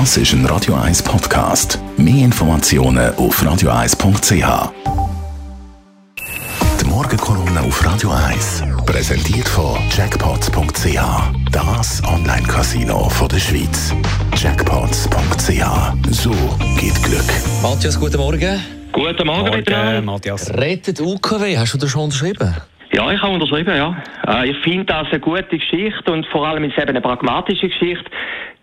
Das ist ein Radio 1 Podcast. Mehr Informationen auf radio1.ch. Die Morgenkolumne auf Radio 1 präsentiert von Jackpots.ch. Das Online-Casino der Schweiz. Jackpots.ch. So geht Glück. Matthias, guten Morgen. Guten Morgen, Morgen Matthias. Rettet UKW, hast du das schon unterschrieben? Ja, ich habe unterschrieben, ja. Äh, ich finde das eine gute Geschichte und vor allem ist es eben eine pragmatische Geschichte.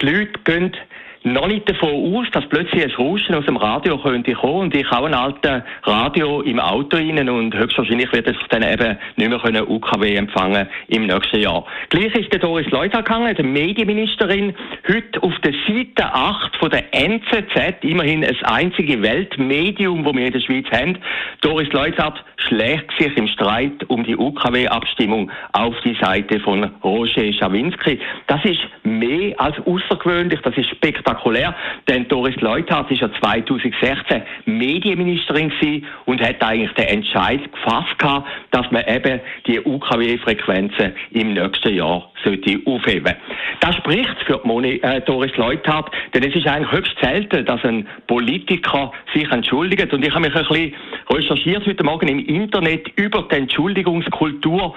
Die Leute gehen noch nicht davon aus, dass plötzlich ein Rauschen aus dem Radio könnte kommen und ich habe ein altes Radio im Auto rein und höchstwahrscheinlich wird es dann eben nicht mehr können UKW empfangen im nächsten Jahr. Gleich ist der Doris Leuthard gegangen, der Medienministerin, heute auf der Seite 8 von der NZZ, immerhin das einzige Weltmedium, das wir in der Schweiz haben. Doris Leuthard schlägt sich im Streit um die UKW-Abstimmung auf die Seite von Roger Schawinski. Das ist mehr als außergewöhnlich, das ist spektakulär spektakulär, denn Doris Leuthard ist ja 2016 Medienministerin und hat eigentlich den Entscheid gefasst gehabt, dass man eben die UKW-Frequenzen im nächsten Jahr sollte aufheben. Das spricht für Moni, äh, Doris Leuthard, denn es ist eigentlich höchst selten, dass ein Politiker sich entschuldigt. Und ich habe mich ein bisschen recherchiert heute Morgen im Internet über die Entschuldigungskultur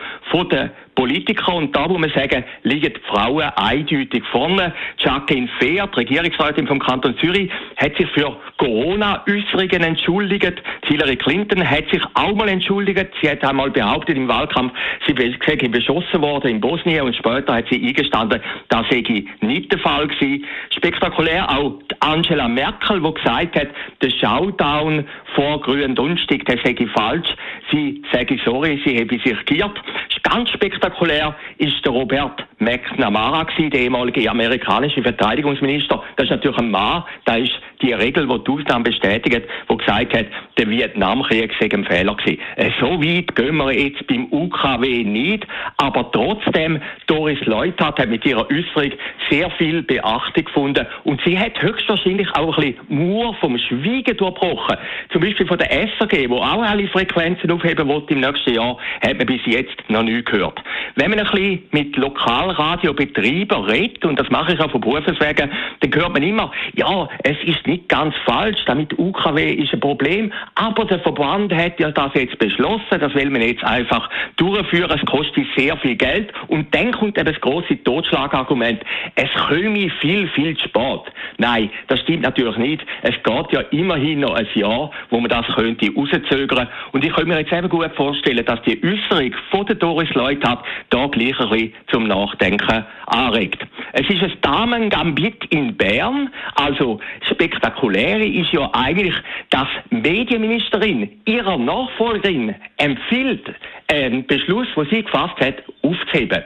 der Politiker. Und da muss man sagen, liegen die Frauen eindeutig vorne. Jacqueline Fehr, die Regierungsrätin vom Kanton Zürich, hat sich für Corona-Äußerungen entschuldigt. Hillary Clinton hat sich auch mal entschuldigt. Sie hat einmal behauptet im Wahlkampf, sie sei beschossen worden in Bosnien und später hat sie eingestanden, das sei nicht der Fall gewesen. Spektakulär auch Angela Merkel, die gesagt hat, der Showdown vor Grünen Dunstig, der sei falsch. Sie sage sorry, sie habe sich geirrt. Ganz spektakulär ist der Robert McNamara gewesen, der ehemalige amerikanische Verteidigungsminister. Das ist natürlich ein Mann, da ist die Regel, die die Ausnahme bestätigt, die gesagt hat, der Vietnamkrieg sei ein Fehler gewesen. Äh, so weit gehen wir jetzt beim UKW nicht, aber trotzdem, Doris Leuthard hat mit ihrer Äußerung sehr viel Beachtung gefunden und sie hat höchstwahrscheinlich auch ein bisschen Mur vom Schweigen durchbrochen. Zum Beispiel von der SRG, wo auch alle Frequenzen aufheben wollte im nächsten Jahr, hat man bis jetzt noch nie gehört. Wenn man ein bisschen mit Lokalradiobetreibern redet, und das mache ich auch von Berufswegen, dann hört man immer, ja, es ist nicht ganz falsch, damit UKW ist ein Problem, aber der Verband hat ja das jetzt beschlossen, das will man jetzt einfach durchführen, es kostet sehr viel Geld und dann kommt eben das große Totschlagargument, es komme viel, viel zu spät. Nein, das stimmt natürlich nicht. Es geht ja immerhin noch ein Jahr, wo man das könnte rauszögern. Und ich könnte mir jetzt eben gut vorstellen, dass die Äußerung von der Doris Leuthard da gleich ein bisschen zum Nachdenken anregt. Es ist ein Damengambit in Bern. Also spektakuläre ist ja eigentlich, dass Medienministerin ihrer Nachfolgerin empfiehlt, einen Beschluss, den sie gefasst hat, aufzuheben.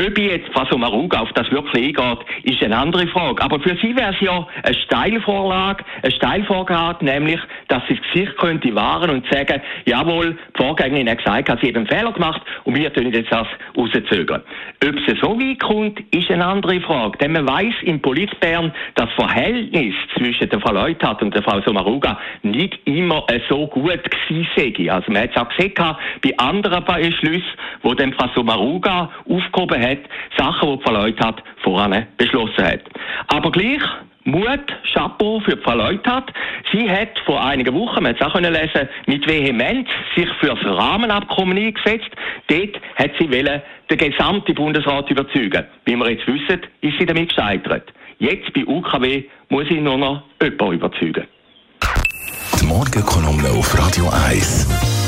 Ob jetzt Frau Maruga auf das wirklich eingeht, ist eine andere Frage. Aber für sie wäre es ja eine Steilvorlage, eine Steilvorgabe, nämlich, dass sie das Gesicht könnte wahren und sagen, jawohl, die Vorgängerin hat gesagt, sie hat einen Fehler gemacht und wir tun jetzt das rauszögern. Ob es so weit kommt, ist eine andere Frage. Denn man weiß im Politbern, das Verhältnis zwischen der Frau Leuthard und der Frau Somaruga nicht immer so gut gewesen. Also man hat es auch gesehen bei anderen Beschlüssen, wo dann Frau Somaruga aufgehoben hat, Sachen, die Frau Leuthard voran beschlossen hat. Aber gleich, Mut, Chapeau für Frau Leuthard. Sie hat vor einigen Wochen, man hat es auch können lesen, mit Vehemenz sich für das Rahmenabkommen eingesetzt. Dort hat sie wollen, den gesamten Bundesrat überzeugen. Wie wir jetzt wissen, ist sie damit gescheitert. Jetzt bei UKW muss sie nur noch jemanden überzeugen. Die Morgenkolumne auf Radio 1.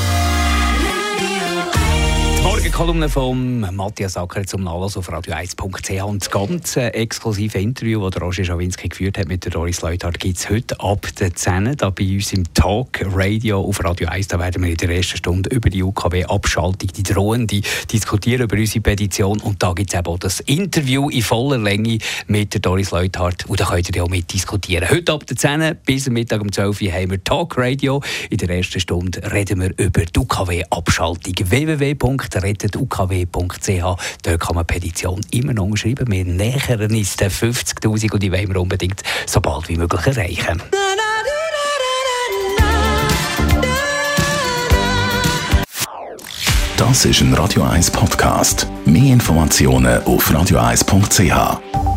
Morgenkolumne von Matthias Acker zum Nachlass auf radio1.ch und das ganze exklusive Interview, das Roger Schawinski geführt hat mit der Doris Leuthard, gibt es heute ab der 10 da bei uns im Talk Radio auf Radio 1. Da werden wir in der ersten Stunde über die UKW-Abschaltung, die drohende, diskutieren über unsere Petition und da gibt es eben auch das Interview in voller Länge mit der Doris Leuthard und da könnt ihr auch mitdiskutieren. Heute ab der 10 bis Mittag um 12 Uhr haben wir Talk Radio. In der ersten Stunde reden wir über die UKW-Abschaltung. www rettetukw.ch. Dort kann man Petition immer noch schreiben. Wir nähern uns den 50'000 und die wollen wir unbedingt so bald wie möglich erreichen. Das ist ein Radio 1 Podcast. Mehr Informationen auf radio1.ch.